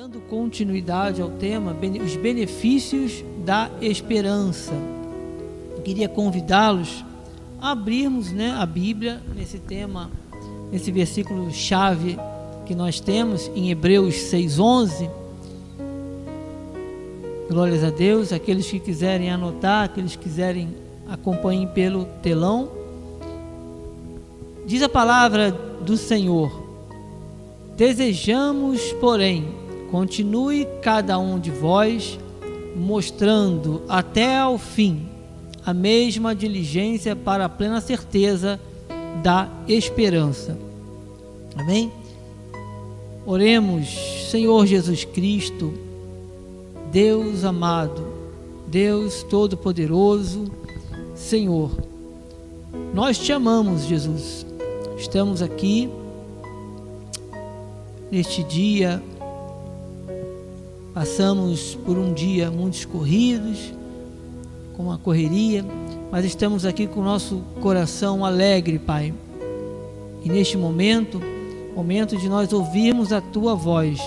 Dando continuidade ao tema, os benefícios da esperança. Eu queria convidá-los a abrirmos né, a Bíblia nesse tema, nesse versículo chave que nós temos em Hebreus 6,11. Glórias a Deus. Aqueles que quiserem anotar, aqueles que quiserem acompanhem pelo telão. Diz a palavra do Senhor: Desejamos, porém, Continue cada um de vós mostrando até ao fim a mesma diligência para a plena certeza da esperança. Amém? Oremos, Senhor Jesus Cristo, Deus amado, Deus Todo-Poderoso, Senhor, nós te amamos, Jesus. Estamos aqui neste dia Passamos por um dia muitos corridos, com a correria, mas estamos aqui com o nosso coração alegre, Pai. E neste momento, momento de nós ouvirmos a tua voz.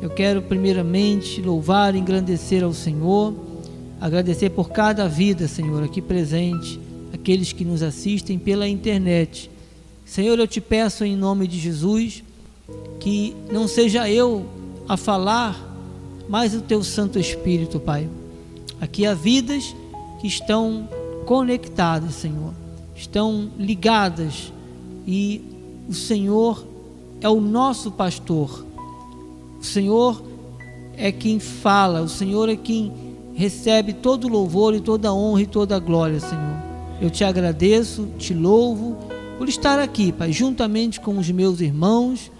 Eu quero primeiramente louvar e engrandecer ao Senhor, agradecer por cada vida, Senhor, aqui presente, aqueles que nos assistem pela internet. Senhor, eu te peço em nome de Jesus que não seja eu a falar mas o teu Santo Espírito, Pai. Aqui há vidas que estão conectadas, Senhor, estão ligadas e o Senhor é o nosso pastor. O Senhor é quem fala, o Senhor é quem recebe todo louvor e toda honra e toda glória, Senhor. Eu te agradeço, te louvo por estar aqui, Pai, juntamente com os meus irmãos,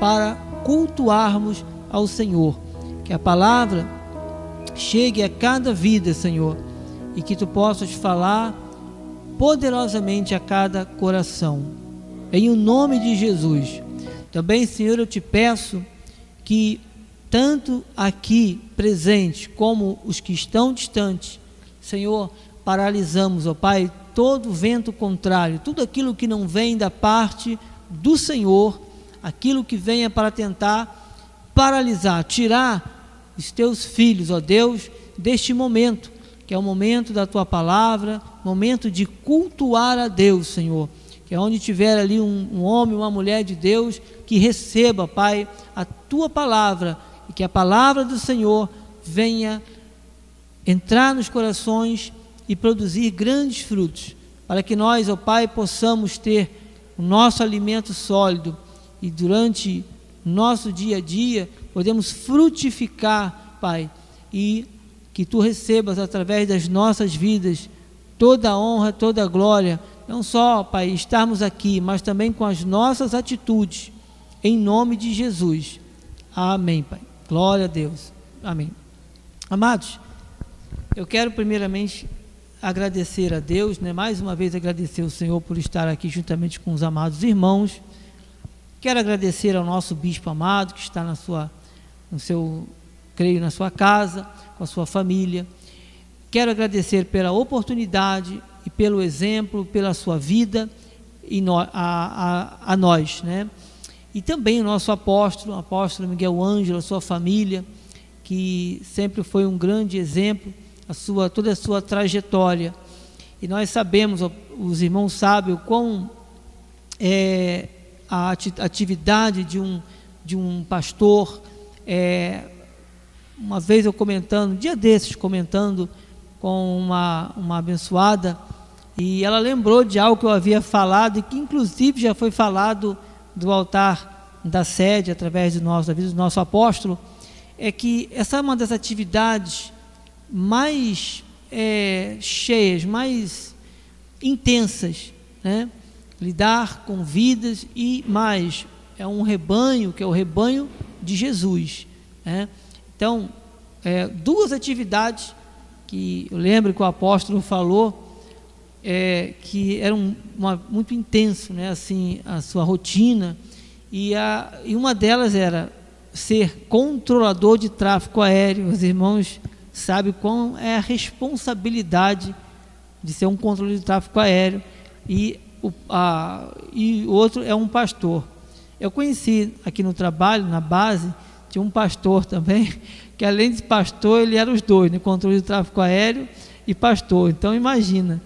para cultuarmos ao Senhor que a palavra chegue a cada vida, Senhor, e que tu possas falar poderosamente a cada coração. Em o nome de Jesus. Também, Senhor, eu te peço que tanto aqui presentes como os que estão distantes, Senhor, paralisamos, ó Pai, todo vento contrário, tudo aquilo que não vem da parte do Senhor, aquilo que venha para tentar paralisar, tirar os teus filhos, ó Deus, deste momento, que é o momento da tua palavra, momento de cultuar a Deus, Senhor. Que é onde tiver ali um, um homem, uma mulher de Deus, que receba, Pai, a tua palavra e que a palavra do Senhor venha entrar nos corações e produzir grandes frutos, para que nós, ó Pai, possamos ter o nosso alimento sólido e durante nosso dia a dia podemos frutificar, Pai, e que tu recebas através das nossas vidas toda a honra, toda a glória, não só, Pai, estarmos aqui, mas também com as nossas atitudes, em nome de Jesus. Amém, Pai. Glória a Deus. Amém. Amados, eu quero primeiramente agradecer a Deus, né? mais uma vez agradecer ao Senhor por estar aqui juntamente com os amados irmãos. Quero agradecer ao nosso bispo amado que está na sua no seu, creio, na sua casa, com a sua família. Quero agradecer pela oportunidade e pelo exemplo, pela sua vida e no, a, a, a, nós, né? E também o nosso apóstolo, o apóstolo Miguel Ângelo, a sua família, que sempre foi um grande exemplo, a sua, toda a sua trajetória. E nós sabemos, os irmãos sabem o quão é a atividade de um, de um pastor, é, uma vez eu comentando, um dia desses, comentando com uma, uma abençoada, e ela lembrou de algo que eu havia falado e que inclusive já foi falado do altar da sede, através do nosso, da vida do nosso apóstolo, é que essa é uma das atividades mais é, cheias, mais intensas, né? lidar com vidas e mais, é um rebanho, que é o rebanho de Jesus. Né? Então, é, duas atividades que eu lembro que o apóstolo falou é, que eram uma, muito intenso, né? assim, a sua rotina, e, a, e uma delas era ser controlador de tráfego aéreo. Os irmãos sabem qual é a responsabilidade de ser um controlador de tráfego aéreo, e o, a, e outro é um pastor. Eu conheci aqui no trabalho, na base, tinha um pastor também, que além de pastor, ele era os dois, no né? controle de tráfego aéreo e pastor. Então imagina.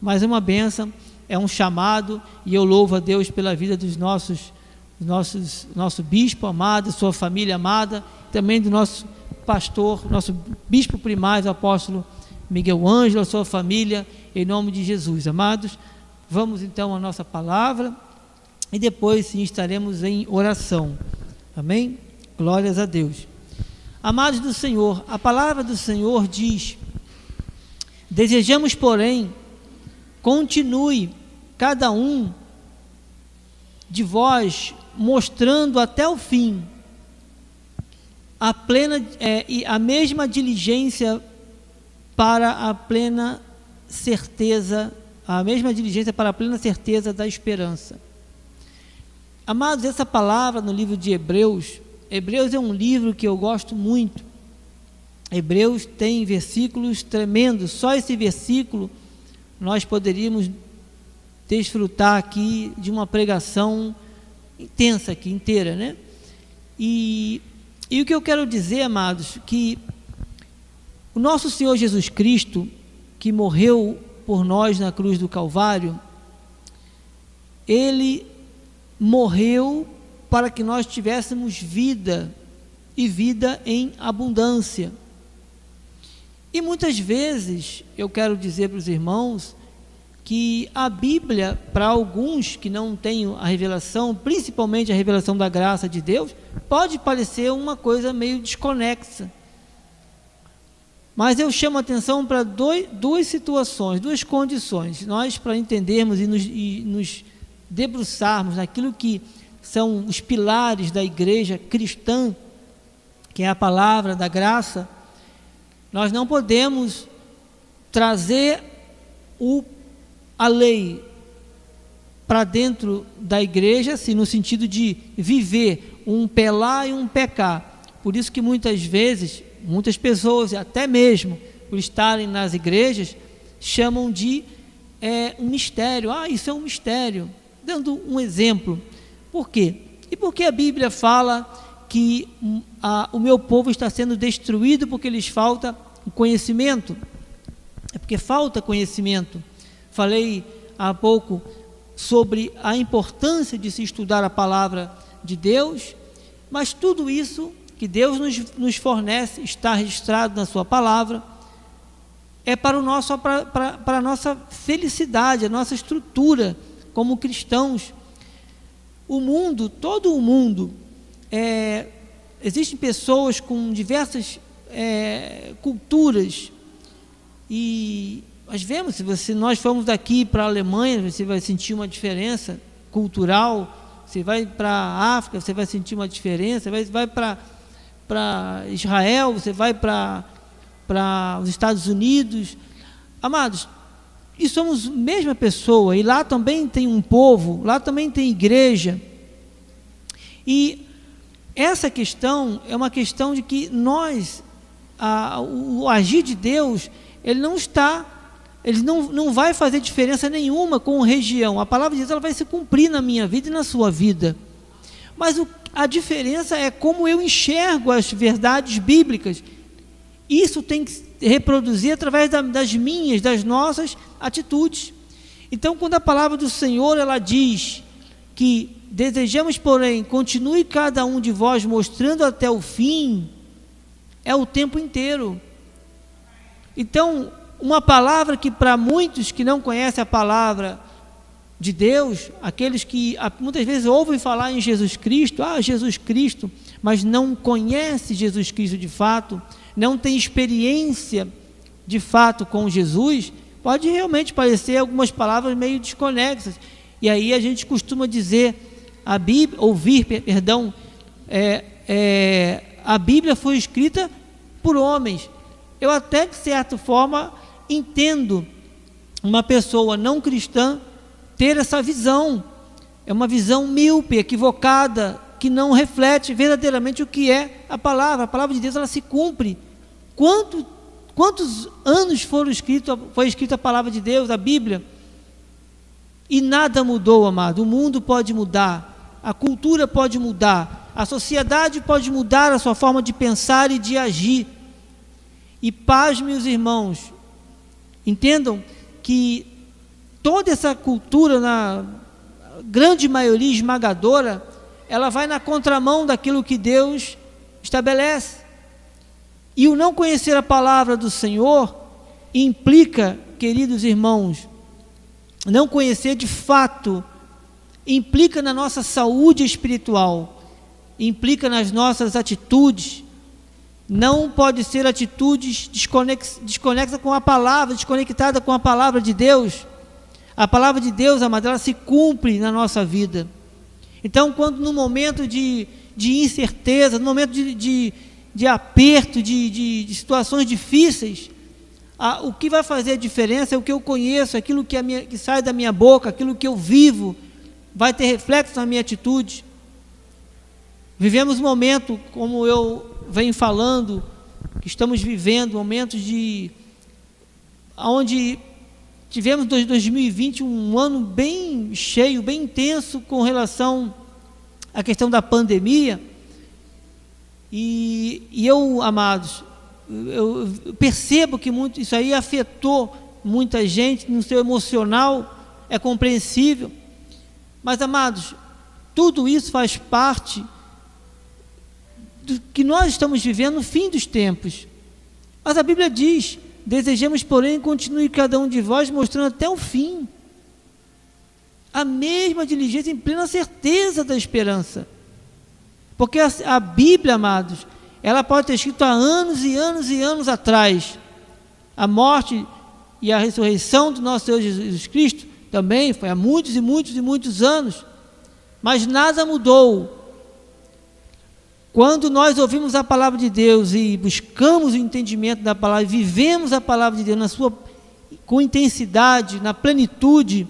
Mas é uma benção, é um chamado, e eu louvo a Deus pela vida dos nossos, nossos nosso bispo amado, sua família amada, também do nosso pastor, nosso bispo primário, apóstolo Miguel Ângelo, a sua família, em nome de Jesus. Amados, vamos então à nossa palavra e depois sim estaremos em oração. Amém? Glórias a Deus. Amados do Senhor, a palavra do Senhor diz: Desejamos, porém, continue cada um de vós mostrando até o fim a plena é, a mesma diligência para a plena certeza, a mesma diligência para a plena certeza da esperança. Amados, essa palavra no livro de Hebreus Hebreus é um livro que eu gosto muito. Hebreus tem versículos tremendos. Só esse versículo nós poderíamos desfrutar aqui de uma pregação intensa aqui, inteira, né? E, e o que eu quero dizer, amados, que o nosso Senhor Jesus Cristo, que morreu por nós na cruz do Calvário, ele morreu para que nós tivéssemos vida e vida em abundância. E muitas vezes eu quero dizer para os irmãos que a Bíblia, para alguns que não têm a revelação, principalmente a revelação da graça de Deus, pode parecer uma coisa meio desconexa. Mas eu chamo a atenção para dois, duas situações, duas condições. Nós, para entendermos e nos, e nos debruçarmos naquilo que são os pilares da igreja cristã, que é a palavra da graça, nós não podemos trazer o, a lei para dentro da igreja, assim, no sentido de viver um lá e um cá. Por isso que muitas vezes, muitas pessoas, até mesmo por estarem nas igrejas, chamam de é, um mistério. Ah, isso é um mistério. Dando um exemplo, por quê? E por que a Bíblia fala que hum, a, o meu povo está sendo destruído porque lhes falta conhecimento? É porque falta conhecimento. Falei há pouco sobre a importância de se estudar a palavra de Deus, mas tudo isso que Deus nos, nos fornece está registrado na Sua palavra, é para, o nosso, para, para, para a nossa felicidade, a nossa estrutura como cristãos o mundo, todo o mundo, é, existem pessoas com diversas é, culturas e nós vemos, se nós formos daqui para a Alemanha, você vai sentir uma diferença cultural, você vai para a África, você vai sentir uma diferença, vai, vai para, Israel, você vai para os Estados Unidos. Amados, e somos mesma pessoa, e lá também tem um povo, lá também tem igreja. E essa questão é uma questão de que nós, a, o agir de Deus, ele não está, ele não, não vai fazer diferença nenhuma com região. A palavra de Deus ela vai se cumprir na minha vida e na sua vida. Mas o, a diferença é como eu enxergo as verdades bíblicas. Isso tem que reproduzir através da, das minhas, das nossas atitudes. Então, quando a palavra do Senhor ela diz que desejamos, porém, continue cada um de vós mostrando até o fim, é o tempo inteiro. Então, uma palavra que para muitos que não conhecem a palavra de Deus, aqueles que muitas vezes ouvem falar em Jesus Cristo, ah, Jesus Cristo, mas não conhece Jesus Cristo de fato, não tem experiência de fato com Jesus, pode realmente parecer algumas palavras meio desconexas. E aí a gente costuma dizer, a Bíblia, ouvir, perdão, é, é, a Bíblia foi escrita por homens. Eu até de certa forma entendo uma pessoa não cristã ter essa visão. É uma visão míope, equivocada, que não reflete verdadeiramente o que é a palavra. A palavra de Deus ela se cumpre. Quanto, quantos anos foram escritos, foi escrita a palavra de Deus, a Bíblia? E nada mudou, amado. O mundo pode mudar, a cultura pode mudar, A sociedade pode mudar a sua forma de pensar e de agir. E paz, meus irmãos, entendam que toda essa cultura, na grande maioria esmagadora, ela vai na contramão daquilo que Deus estabelece. E o não conhecer a palavra do Senhor implica, queridos irmãos, não conhecer de fato implica na nossa saúde espiritual, implica nas nossas atitudes. Não pode ser atitudes desconexas com a palavra, desconectada com a palavra de Deus. A palavra de Deus, amada, ela se cumpre na nossa vida. Então, quando no momento de, de incerteza, no momento de, de, de aperto, de, de, de situações difíceis, a, o que vai fazer a diferença é o que eu conheço, aquilo que, minha, que sai da minha boca, aquilo que eu vivo, vai ter reflexo na minha atitude. Vivemos um momento, como eu venho falando, que estamos vivendo momentos de onde tivemos 2020 um ano bem cheio, bem intenso com relação à questão da pandemia. E, e eu, amados, eu percebo que muito, isso aí afetou muita gente no seu emocional, é compreensível. Mas, amados, tudo isso faz parte do que nós estamos vivendo no fim dos tempos. Mas a Bíblia diz: desejamos, porém, continue cada um de vós mostrando até o fim a mesma diligência em plena certeza da esperança. Porque a, a Bíblia, amados, ela pode ter escrito há anos e anos e anos atrás. A morte e a ressurreição do nosso Senhor Jesus Cristo também foi há muitos e muitos e muitos anos, mas nada mudou. Quando nós ouvimos a palavra de Deus e buscamos o entendimento da palavra, vivemos a palavra de Deus na sua com intensidade, na plenitude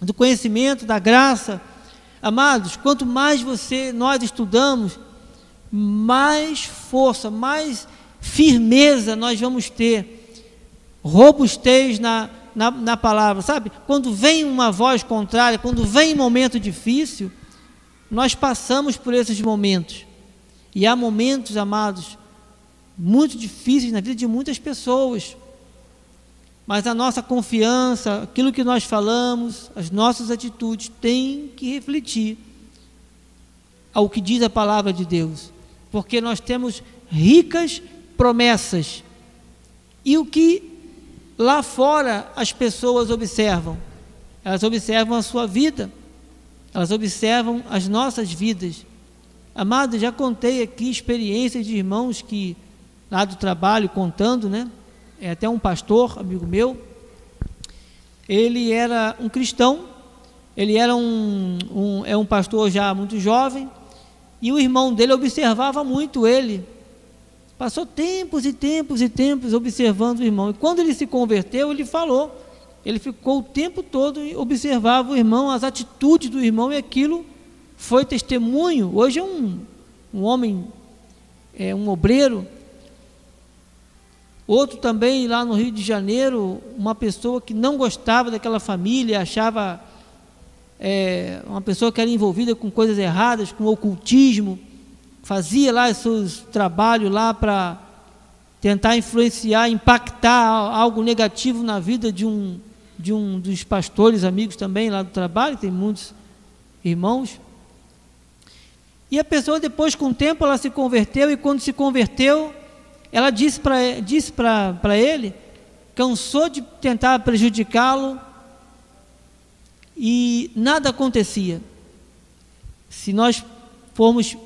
do conhecimento, da graça, amados, quanto mais você nós estudamos, mais força, mais firmeza nós vamos ter, robustez na na, na palavra, sabe? Quando vem uma voz contrária, quando vem um momento difícil, nós passamos por esses momentos. E há momentos, amados, muito difíceis na vida de muitas pessoas. Mas a nossa confiança, aquilo que nós falamos, as nossas atitudes têm que refletir ao que diz a palavra de Deus. Porque nós temos ricas promessas. E o que Lá fora as pessoas observam, elas observam a sua vida, elas observam as nossas vidas. Amado, já contei aqui experiências de irmãos que, lá do trabalho, contando, né? É até um pastor, amigo meu, ele era um cristão, ele era um, um, é um pastor já muito jovem, e o irmão dele observava muito ele, Passou tempos e tempos e tempos observando o irmão. E quando ele se converteu, ele falou. Ele ficou o tempo todo e observava o irmão, as atitudes do irmão, e aquilo foi testemunho. Hoje é um, um homem, é um obreiro. Outro também lá no Rio de Janeiro, uma pessoa que não gostava daquela família, achava é, uma pessoa que era envolvida com coisas erradas, com ocultismo fazia lá seus trabalhos lá para tentar influenciar, impactar algo negativo na vida de um, de um dos pastores amigos também lá do trabalho, tem muitos irmãos. E a pessoa depois, com o tempo, ela se converteu e quando se converteu, ela disse para disse ele, cansou de tentar prejudicá-lo e nada acontecia. Se nós formos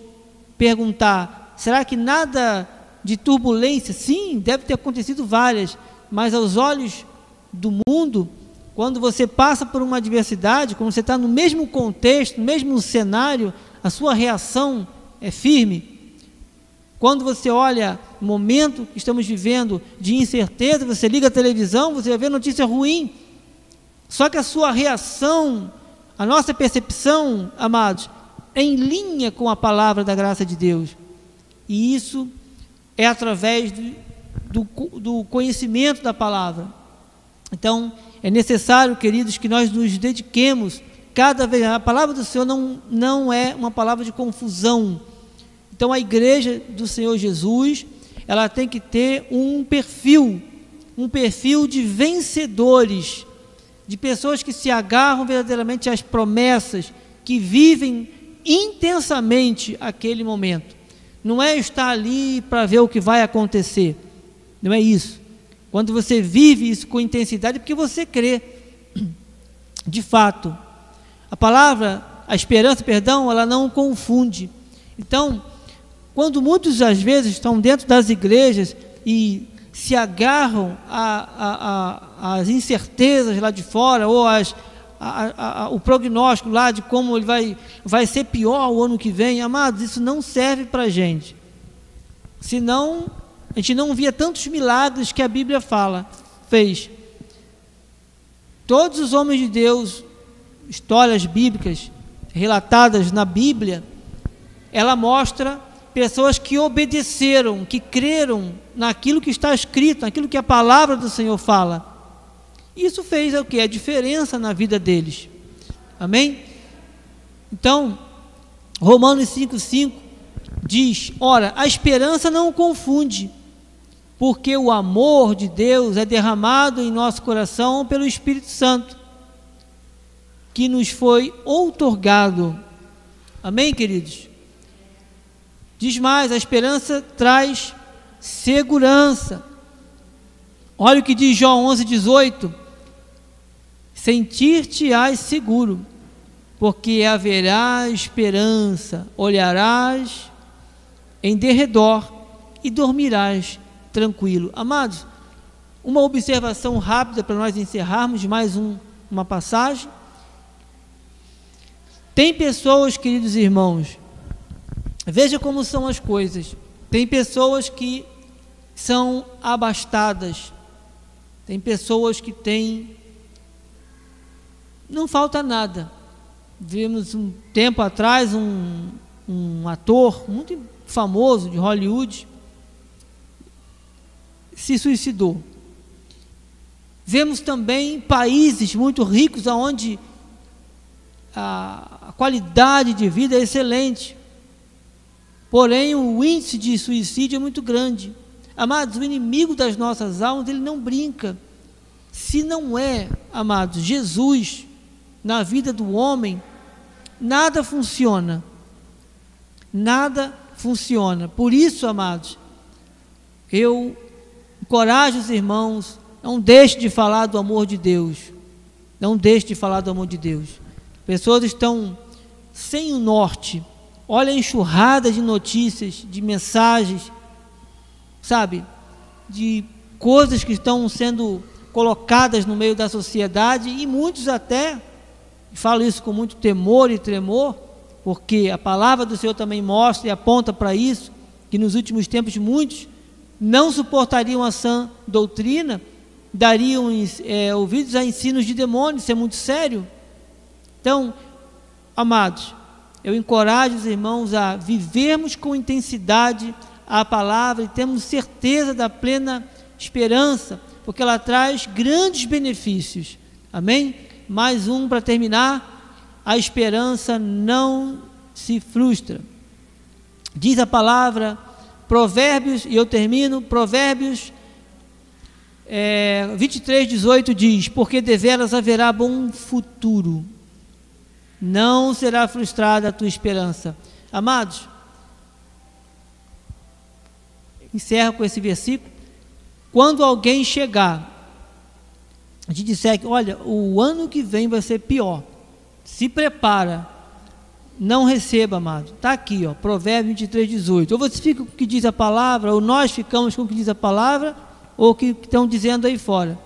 perguntar: será que nada de turbulência? Sim, deve ter acontecido várias, mas aos olhos do mundo, quando você passa por uma adversidade, quando você está no mesmo contexto, no mesmo cenário, a sua reação é firme. Quando você olha o momento que estamos vivendo de incerteza, você liga a televisão, você vai ver notícia ruim. Só que a sua reação, a nossa percepção, amados, em linha com a palavra da graça de Deus. E isso é através do, do, do conhecimento da palavra. Então, é necessário, queridos, que nós nos dediquemos cada vez a palavra do Senhor não, não é uma palavra de confusão. Então a igreja do Senhor Jesus, ela tem que ter um perfil, um perfil de vencedores, de pessoas que se agarram verdadeiramente às promessas, que vivem intensamente aquele momento. Não é estar ali para ver o que vai acontecer. Não é isso. Quando você vive isso com intensidade, é porque você crê. De fato, a palavra, a esperança, perdão, ela não confunde. Então, quando muitos às vezes estão dentro das igrejas e se agarram às incertezas lá de fora ou às, a, a, o prognóstico lá de como ele vai, vai ser pior o ano que vem, amados, isso não serve para a gente. Senão, a gente não via tantos milagres que a Bíblia fala, fez. Todos os homens de Deus, histórias bíblicas relatadas na Bíblia, ela mostra pessoas que obedeceram, que creram naquilo que está escrito, naquilo que a palavra do Senhor fala. Isso fez o que? A diferença na vida deles. Amém? Então, Romanos 5,5 diz: Ora, a esperança não confunde, porque o amor de Deus é derramado em nosso coração pelo Espírito Santo, que nos foi outorgado. Amém, queridos? Diz mais: a esperança traz segurança. Olha o que diz João 11,18 sentir-te-ás seguro, porque haverá esperança, olharás em derredor e dormirás tranquilo. Amados, uma observação rápida para nós encerrarmos mais um, uma passagem. Tem pessoas, queridos irmãos, veja como são as coisas. Tem pessoas que são abastadas, tem pessoas que têm não falta nada. Vimos um tempo atrás um, um ator muito famoso de Hollywood se suicidou. Vemos também países muito ricos onde a, a qualidade de vida é excelente. Porém, o índice de suicídio é muito grande. Amados, o inimigo das nossas almas, ele não brinca. Se não é, amados, Jesus, na vida do homem, nada funciona. Nada funciona. Por isso, amados, eu encorajo os irmãos, não deixe de falar do amor de Deus. Não deixe de falar do amor de Deus. Pessoas estão sem o norte. Olha a enxurrada de notícias, de mensagens, sabe? De coisas que estão sendo colocadas no meio da sociedade e muitos até falo isso com muito temor e tremor, porque a palavra do Senhor também mostra e aponta para isso, que nos últimos tempos muitos não suportariam a sã doutrina, dariam é, ouvidos a ensinos de demônios, isso é muito sério. Então, amados, eu encorajo os irmãos a vivermos com intensidade a palavra e temos certeza da plena esperança, porque ela traz grandes benefícios. Amém? mais um para terminar. A esperança não se frustra. Diz a palavra, Provérbios, e eu termino, Provérbios é, 23, 18 diz: Porque deveras haverá bom futuro, não será frustrada a tua esperança. Amados, encerro com esse versículo. Quando alguém chegar a gente disser que, olha, o ano que vem vai ser pior. Se prepara. Não receba, amado. Está aqui, ó, Provérbio 23, 18. Ou você fica com o que diz a palavra, ou nós ficamos com o que diz a palavra, ou o que estão dizendo aí fora.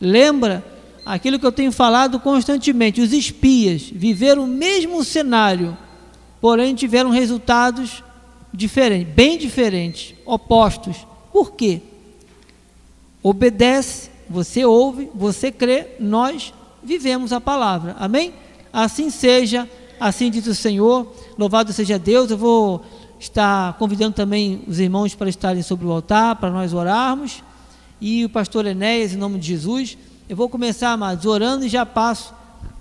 Lembra aquilo que eu tenho falado constantemente: os espias viveram o mesmo cenário, porém tiveram resultados diferentes, bem diferentes, opostos. Por quê? Obedece você ouve, você crê, nós vivemos a palavra. Amém? Assim seja, assim diz o Senhor. Louvado seja Deus. Eu vou estar convidando também os irmãos para estarem sobre o altar, para nós orarmos. E o pastor Enéas, em nome de Jesus. Eu vou começar, amados, orando e já passo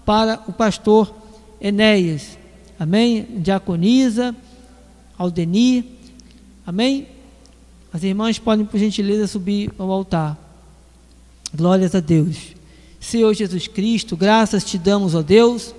para o pastor Enéas. Amém? Diaconisa, Aldenir. Amém? As irmãs podem, por gentileza, subir ao altar. Glórias a Deus. Senhor Jesus Cristo, graças te damos, ó Deus,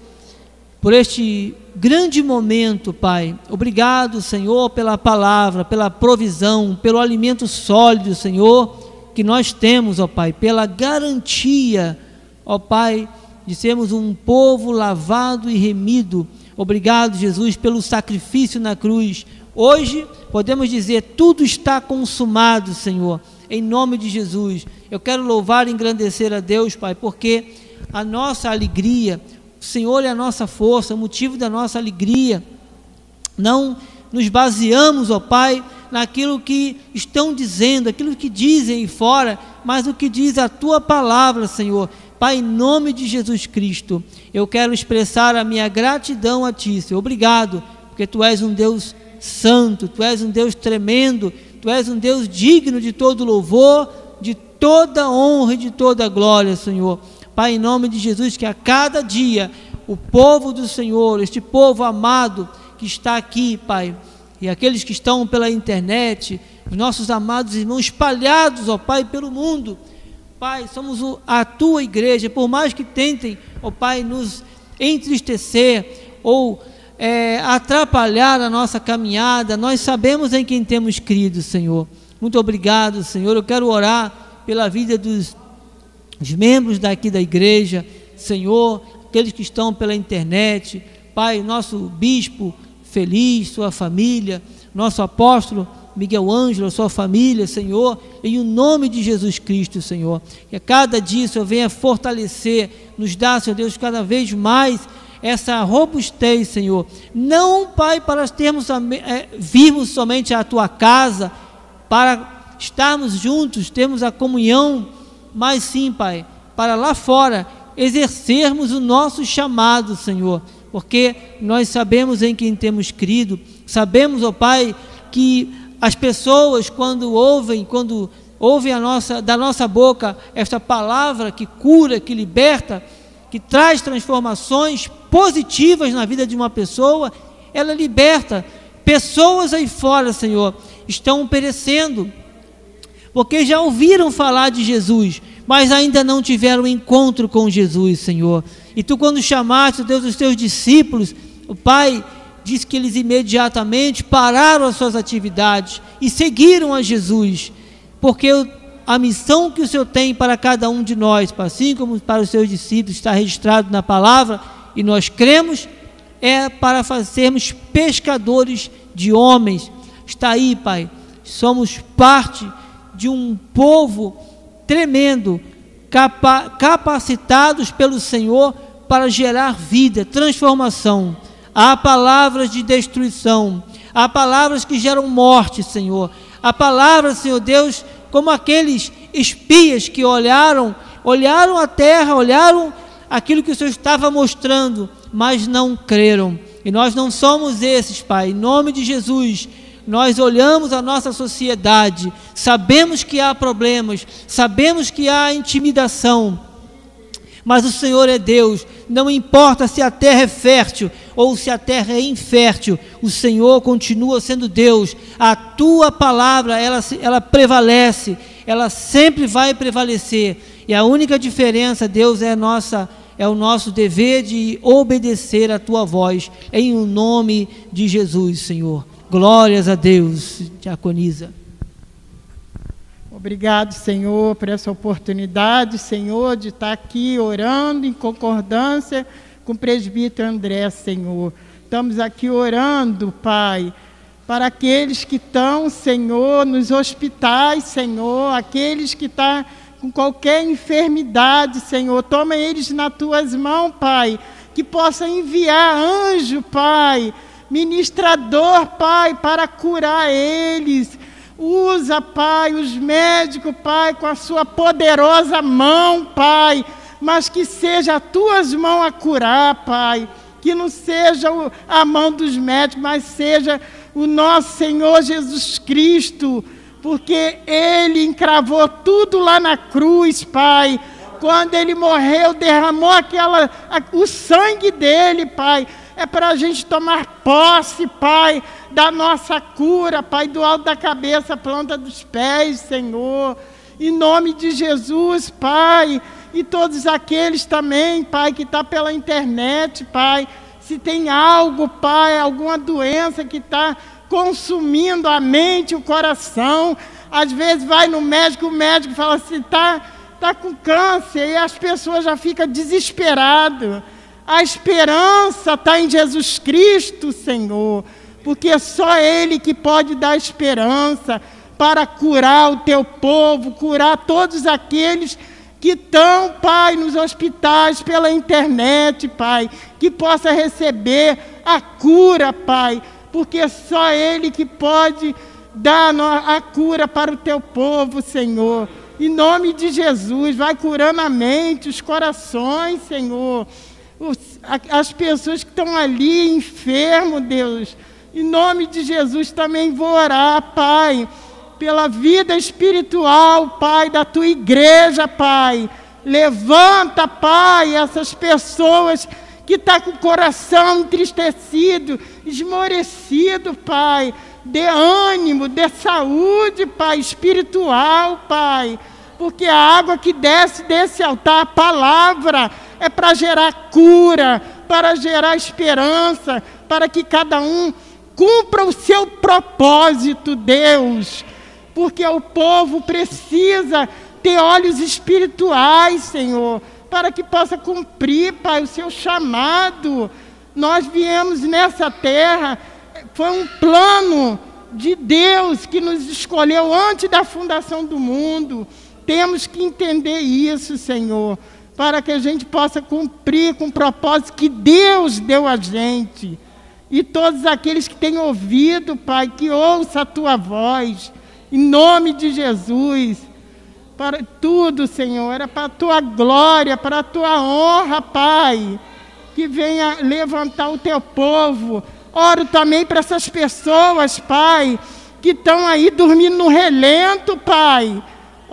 por este grande momento, Pai. Obrigado, Senhor, pela palavra, pela provisão, pelo alimento sólido, Senhor, que nós temos, ó Pai, pela garantia, ó Pai, de sermos um povo lavado e remido. Obrigado, Jesus, pelo sacrifício na cruz. Hoje podemos dizer: tudo está consumado, Senhor, em nome de Jesus. Eu quero louvar e engrandecer a Deus, Pai, porque a nossa alegria, o Senhor é a nossa força, o motivo da nossa alegria. Não nos baseamos, ó Pai, naquilo que estão dizendo, aquilo que dizem fora, mas o que diz a tua palavra, Senhor. Pai, em nome de Jesus Cristo, eu quero expressar a minha gratidão a Ti, Senhor. Obrigado, porque Tu és um Deus santo, Tu és um Deus tremendo, Tu és um Deus digno de todo louvor, de toda honra e de toda glória, Senhor. Pai, em nome de Jesus, que a cada dia o povo do Senhor, este povo amado que está aqui, Pai, e aqueles que estão pela internet, os nossos amados irmãos espalhados, ó Pai, pelo mundo, Pai, somos a tua igreja, por mais que tentem, ó Pai, nos entristecer ou é, atrapalhar a nossa caminhada, nós sabemos em quem temos crido, Senhor. Muito obrigado, Senhor. Eu quero orar pela vida dos, dos membros daqui da igreja, Senhor, aqueles que estão pela internet, Pai, nosso bispo feliz, sua família, nosso apóstolo Miguel Ângelo, sua família, Senhor, em o nome de Jesus Cristo, Senhor. Que a cada dia, Senhor, venha fortalecer, nos dar, Senhor Deus, cada vez mais essa robustez, Senhor. Não, Pai, para termos é, virmos somente a tua casa, para estarmos juntos, termos a comunhão, mas sim, Pai, para lá fora exercermos o nosso chamado, Senhor, porque nós sabemos em quem temos crido, sabemos, ó Pai, que as pessoas, quando ouvem, quando ouvem a nossa, da nossa boca esta palavra que cura, que liberta, que traz transformações positivas na vida de uma pessoa, ela liberta. Pessoas aí fora, Senhor, estão perecendo, porque já ouviram falar de Jesus, mas ainda não tiveram encontro com Jesus, Senhor. E tu, quando chamaste, Deus, os teus discípulos, o Pai, diz que eles imediatamente pararam as suas atividades e seguiram a Jesus, porque a missão que o Senhor tem para cada um de nós, assim como para os seus discípulos, está registrado na palavra e nós cremos, é para fazermos pescadores de homens. Está aí, Pai, somos parte de um povo tremendo, capa capacitados pelo Senhor para gerar vida, transformação. Há palavras de destruição, há palavras que geram morte, Senhor. Há palavras, Senhor Deus, como aqueles espias que olharam, olharam a terra, olharam aquilo que o Senhor estava mostrando, mas não creram. E nós não somos esses, Pai. Em nome de Jesus, nós olhamos a nossa sociedade, sabemos que há problemas, sabemos que há intimidação, mas o Senhor é Deus, não importa se a terra é fértil ou se a terra é infértil, o Senhor continua sendo Deus. A tua palavra, ela, ela prevalece, ela sempre vai prevalecer. E a única diferença, Deus, é nossa é o nosso dever de obedecer a tua voz em o nome de Jesus, Senhor. Glórias a Deus, diaconisa. Obrigado, Senhor, por essa oportunidade, Senhor, de estar aqui orando em concordância com o presbítero André, Senhor. Estamos aqui orando, Pai, para aqueles que estão, Senhor, nos hospitais, Senhor, aqueles que estão com qualquer enfermidade, Senhor. Toma eles nas tuas mãos, Pai, que possa enviar anjo, Pai, ministrador, Pai, para curar eles. Usa, Pai, os médicos, Pai, com a sua poderosa mão, Pai mas que seja as tuas mãos a curar, Pai. Que não seja a mão dos médicos, mas seja o nosso Senhor Jesus Cristo, porque Ele encravou tudo lá na cruz, Pai, quando ele morreu, derramou aquela, o sangue dele, Pai. É para a gente tomar posse, Pai, da nossa cura, Pai, do alto da cabeça, planta dos pés, Senhor. Em nome de Jesus, Pai. E todos aqueles também, Pai, que está pela internet, Pai. Se tem algo, Pai, alguma doença que está consumindo a mente, o coração. Às vezes vai no médico, o médico fala assim, está tá com câncer, e as pessoas já ficam desesperadas. A esperança está em Jesus Cristo, Senhor, porque é só Ele que pode dar esperança para curar o teu povo, curar todos aqueles que estão, Pai, nos hospitais pela internet, Pai, que possa receber a cura, Pai, porque é só Ele que pode dar a cura para o teu povo, Senhor. Em nome de Jesus, vai curando a mente, os corações, Senhor. As pessoas que estão ali enfermos, Deus. Em nome de Jesus também vou orar, Pai, pela vida espiritual, Pai, da tua igreja, Pai. Levanta, Pai, essas pessoas que estão tá com o coração entristecido, esmorecido, Pai. Dê ânimo, dê saúde, Pai, espiritual, Pai. Porque a água que desce desse altar, a palavra, é para gerar cura, para gerar esperança, para que cada um cumpra o seu propósito, Deus. Porque o povo precisa ter olhos espirituais, Senhor para que possa cumprir, Pai, o seu chamado. Nós viemos nessa terra, foi um plano de Deus que nos escolheu antes da fundação do mundo. Temos que entender isso, Senhor, para que a gente possa cumprir com o propósito que Deus deu a gente. E todos aqueles que têm ouvido, Pai, que ouça a tua voz, em nome de Jesus para tudo, Senhor, era para a tua glória, para a tua honra, Pai, que venha levantar o teu povo. Oro também para essas pessoas, Pai, que estão aí dormindo no relento, Pai.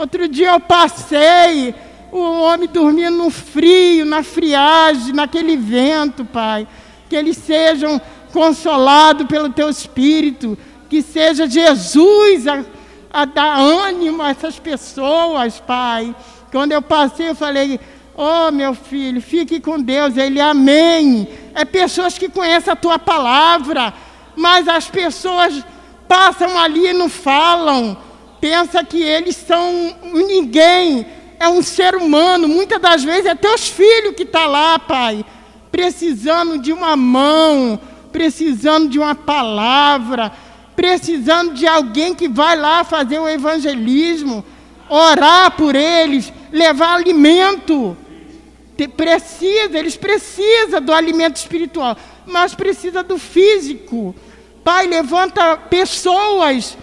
Outro dia eu passei, o homem dormindo no frio, na friagem, naquele vento, Pai. Que eles sejam consolados pelo teu Espírito, que seja Jesus a a dar ânimo a essas pessoas, Pai. Quando eu passei, eu falei: Oh, meu filho, fique com Deus. Ele, Amém. É pessoas que conhecem a tua palavra, mas as pessoas passam ali e não falam. Pensa que eles são ninguém. É um ser humano. Muitas das vezes é teus filhos que estão tá lá, Pai, precisando de uma mão, precisando de uma palavra precisando de alguém que vai lá fazer o evangelismo, orar por eles, levar alimento. Precisa, eles precisam do alimento espiritual, mas precisa do físico. Pai, levanta pessoas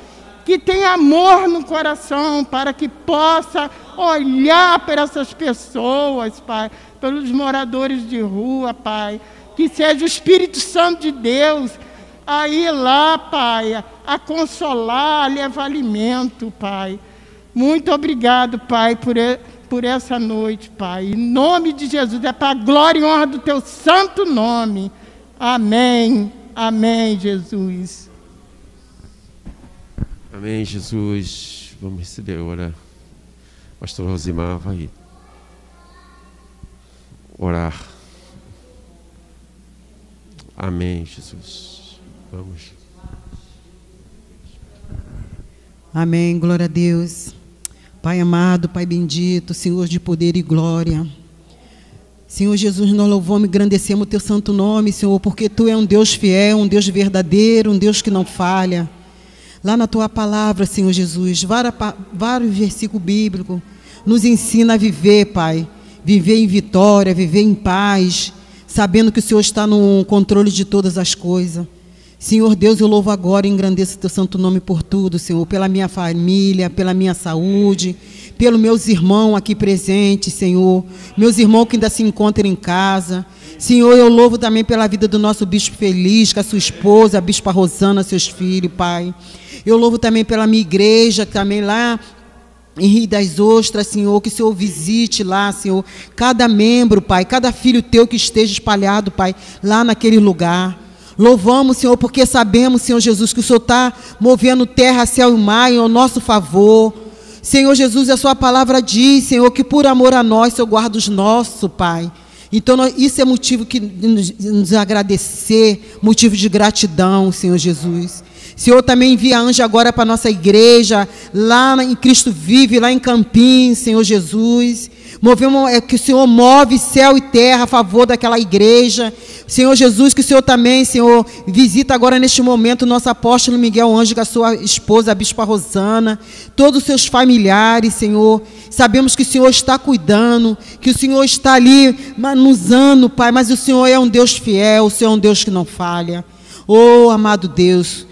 que têm amor no coração para que possa olhar para essas pessoas, Pai, pelos moradores de rua, Pai. Que seja o Espírito Santo de Deus a ir lá, Pai, a consolar, a levar alimento, Pai. Muito obrigado, Pai, por, por essa noite, Pai. Em nome de Jesus, é para a glória e honra do Teu santo nome. Amém. Amém, Jesus. Amém, Jesus. Vamos receber agora. Pastor Rosimar vai orar. Amém, Jesus. Vamos. Amém, glória a Deus. Pai amado, Pai bendito, Senhor de poder e glória. Senhor Jesus, nós louvamos e engrandecemos o teu santo nome, Senhor, porque tu é um Deus fiel, um Deus verdadeiro, um Deus que não falha. Lá na tua palavra, Senhor Jesus, vários versículos bíblicos nos ensina a viver, Pai. Viver em vitória, viver em paz, sabendo que o Senhor está no controle de todas as coisas. Senhor Deus, eu louvo agora e engrandeço teu santo nome por tudo, Senhor, pela minha família, pela minha saúde, pelos meus irmãos aqui presentes, Senhor, meus irmãos que ainda se encontram em casa. Senhor, eu louvo também pela vida do nosso bispo feliz, com a sua esposa, a bispa Rosana, seus filhos, Pai. Eu louvo também pela minha igreja, também lá em Rio das Ostras, Senhor, que o Senhor visite lá, Senhor, cada membro, Pai, cada filho teu que esteja espalhado, Pai, lá naquele lugar. Louvamos, Senhor, porque sabemos, Senhor Jesus, que o Senhor está movendo terra, céu e mar em nosso favor. Senhor Jesus, a Sua palavra diz, Senhor, que por amor a nós, Senhor, guarda os nossos, Pai. Então, isso é motivo que nos, agradecer, motivo de gratidão, Senhor Jesus. Senhor, também envia anjo agora para a nossa igreja, lá em Cristo Vive, lá em Campins, Senhor Jesus. Movemos, é, que o Senhor move céu e terra a favor daquela igreja. Senhor Jesus, que o Senhor também, Senhor, visita agora neste momento o nosso apóstolo Miguel Anjo, com a sua esposa, a Bispa Rosana, todos os seus familiares, Senhor. Sabemos que o Senhor está cuidando, que o Senhor está ali manusando, Pai, mas o Senhor é um Deus fiel, o Senhor é um Deus que não falha. Oh, amado Deus,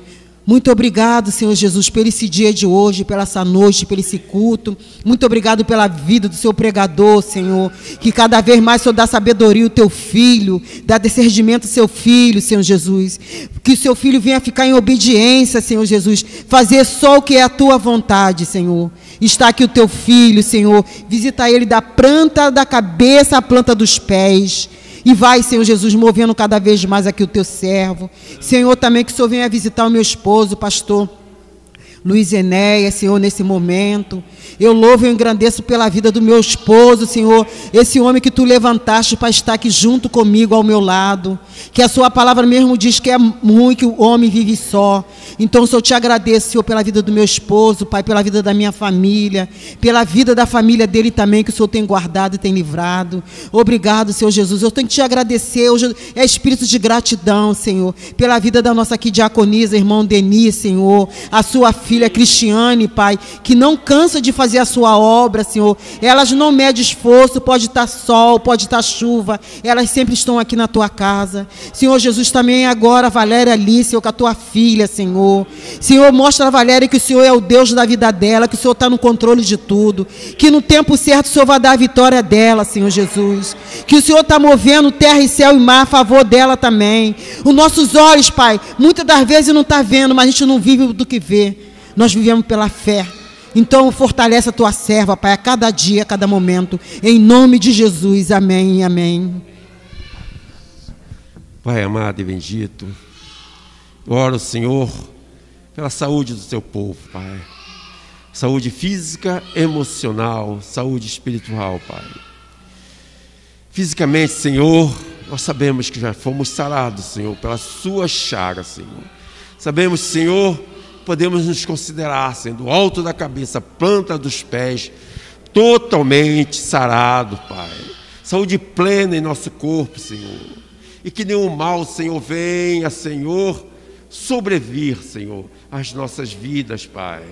muito obrigado, Senhor Jesus, por esse dia de hoje, pela essa noite, por esse culto. Muito obrigado pela vida do seu pregador, Senhor. Que cada vez mais o Senhor dá sabedoria ao teu filho, dá discernimento ao seu filho, Senhor Jesus. Que o seu filho venha ficar em obediência, Senhor Jesus. Fazer só o que é a tua vontade, Senhor. Está aqui o teu filho, Senhor. Visita ele da planta da cabeça à planta dos pés. E vai, Senhor Jesus, movendo cada vez mais aqui o teu servo. Senhor, também que o Senhor venha visitar o meu esposo, pastor Luiz Enéia, Senhor, nesse momento. Eu louvo e engrandeço pela vida do meu esposo, Senhor, esse homem que tu levantaste para estar aqui junto comigo, ao meu lado. Que a sua palavra mesmo diz que é muito que o homem vive só. Então, Senhor, eu te agradeço, Senhor, pela vida do meu esposo, Pai, pela vida da minha família, pela vida da família dele também, que o Senhor tem guardado e tem livrado. Obrigado, Senhor Jesus. Eu tenho que te agradecer. Hoje é espírito de gratidão, Senhor, pela vida da nossa aqui diaconisa, irmão Denis, Senhor, a sua filha Cristiane, Pai, que não cansa de fazer a sua obra, Senhor. Elas não medem esforço, pode estar sol, pode estar chuva, elas sempre estão aqui na tua casa. Senhor Jesus, também agora, Valéria ali, Senhor, com a tua filha, Senhor. Senhor, mostra a Valéria que o Senhor é o Deus da vida dela, que o Senhor está no controle de tudo, que no tempo certo o Senhor vai dar a vitória dela, Senhor Jesus. Que o Senhor está movendo terra e céu e mar a favor dela também. Os nossos olhos, Pai, muitas das vezes não está vendo, mas a gente não vive do que vê. Nós vivemos pela fé. Então, fortalece a tua serva, Pai, a cada dia, a cada momento. Em nome de Jesus. Amém amém. Pai amado e bendito, oro, Senhor, pela saúde do teu povo, Pai. Saúde física, emocional, saúde espiritual, Pai. Fisicamente, Senhor, nós sabemos que já fomos sarados, Senhor, pela sua chaga, Senhor. Sabemos, Senhor, podemos nos considerar sendo alto da cabeça, planta dos pés, totalmente sarado, Pai. Saúde plena em nosso corpo, Senhor. E que nenhum mal, Senhor, venha, Senhor, sobrevir, Senhor, às nossas vidas, Pai.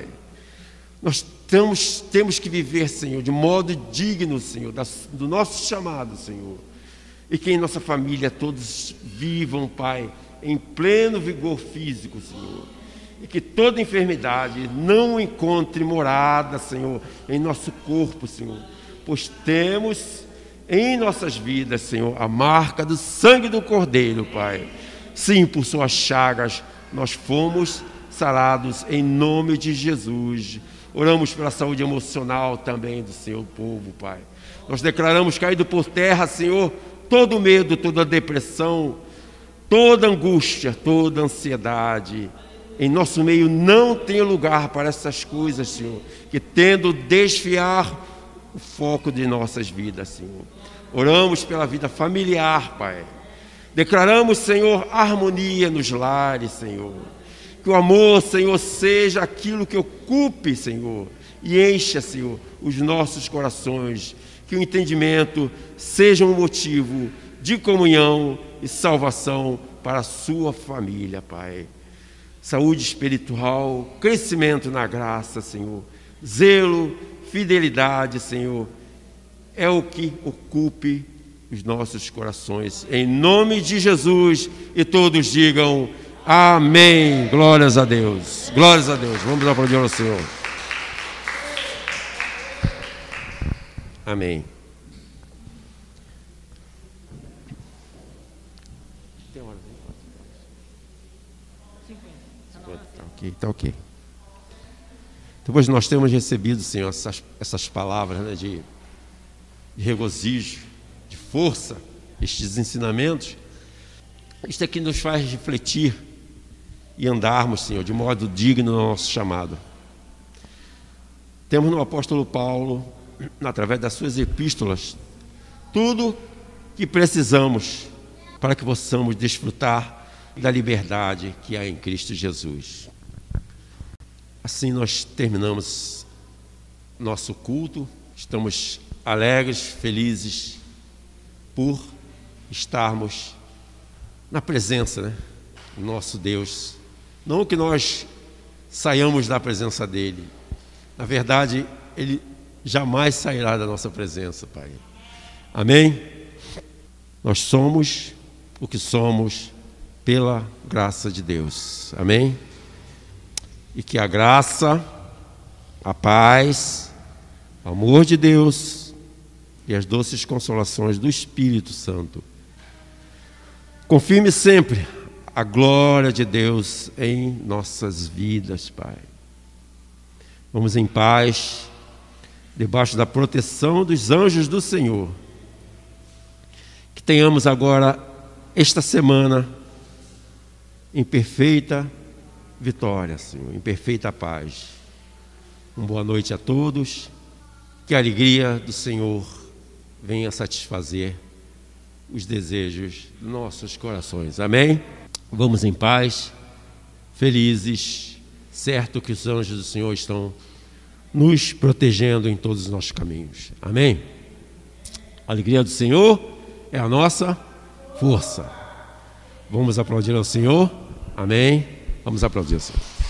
Nós temos, temos que viver, Senhor, de modo digno, Senhor, do nosso chamado, Senhor. E que em nossa família todos vivam, Pai, em pleno vigor físico, Senhor e que toda enfermidade não encontre morada, Senhor, em nosso corpo, Senhor, pois temos em nossas vidas, Senhor, a marca do sangue do Cordeiro, Pai. Sim, por suas chagas nós fomos sarados em nome de Jesus. Oramos pela saúde emocional também do seu povo, Pai. Nós declaramos caído por terra, Senhor, todo medo, toda depressão, toda angústia, toda ansiedade em nosso meio não tem lugar para essas coisas, Senhor, que tendo desfiar o foco de nossas vidas, Senhor. Oramos pela vida familiar, Pai. Declaramos, Senhor, harmonia nos lares, Senhor. Que o amor, Senhor, seja aquilo que ocupe, Senhor, e encha, Senhor, os nossos corações. Que o entendimento seja um motivo de comunhão e salvação para a sua família, Pai saúde espiritual, crescimento na graça, Senhor, zelo, fidelidade, Senhor, é o que ocupe os nossos corações. Em nome de Jesus, e todos digam amém. Glórias a Deus. Glórias a Deus. Vamos aplaudir ao Senhor. Amém. Ok, tá ok. Depois nós temos recebido, Senhor, essas, essas palavras né, de, de regozijo, de força, estes ensinamentos. Isto aqui nos faz refletir e andarmos, Senhor, de modo digno no nosso chamado. Temos no apóstolo Paulo, através das suas epístolas, tudo que precisamos para que possamos desfrutar da liberdade que há em Cristo Jesus. Assim nós terminamos nosso culto, estamos alegres, felizes por estarmos na presença, né? Nosso Deus. Não que nós saiamos da presença dele. Na verdade, ele jamais sairá da nossa presença, Pai. Amém? Nós somos o que somos pela graça de Deus. Amém? E que a graça, a paz, o amor de Deus e as doces consolações do Espírito Santo confirme sempre a glória de Deus em nossas vidas, Pai. Vamos em paz, debaixo da proteção dos anjos do Senhor. Que tenhamos agora, esta semana, em perfeita vitória, Senhor, em perfeita paz. Uma boa noite a todos. Que a alegria do Senhor venha satisfazer os desejos dos nossos corações. Amém? Vamos em paz, felizes, certo que os anjos do Senhor estão nos protegendo em todos os nossos caminhos. Amém? A alegria do Senhor é a nossa força. Vamos aplaudir ao Senhor. Amém. Vamos aplaudir Senhor.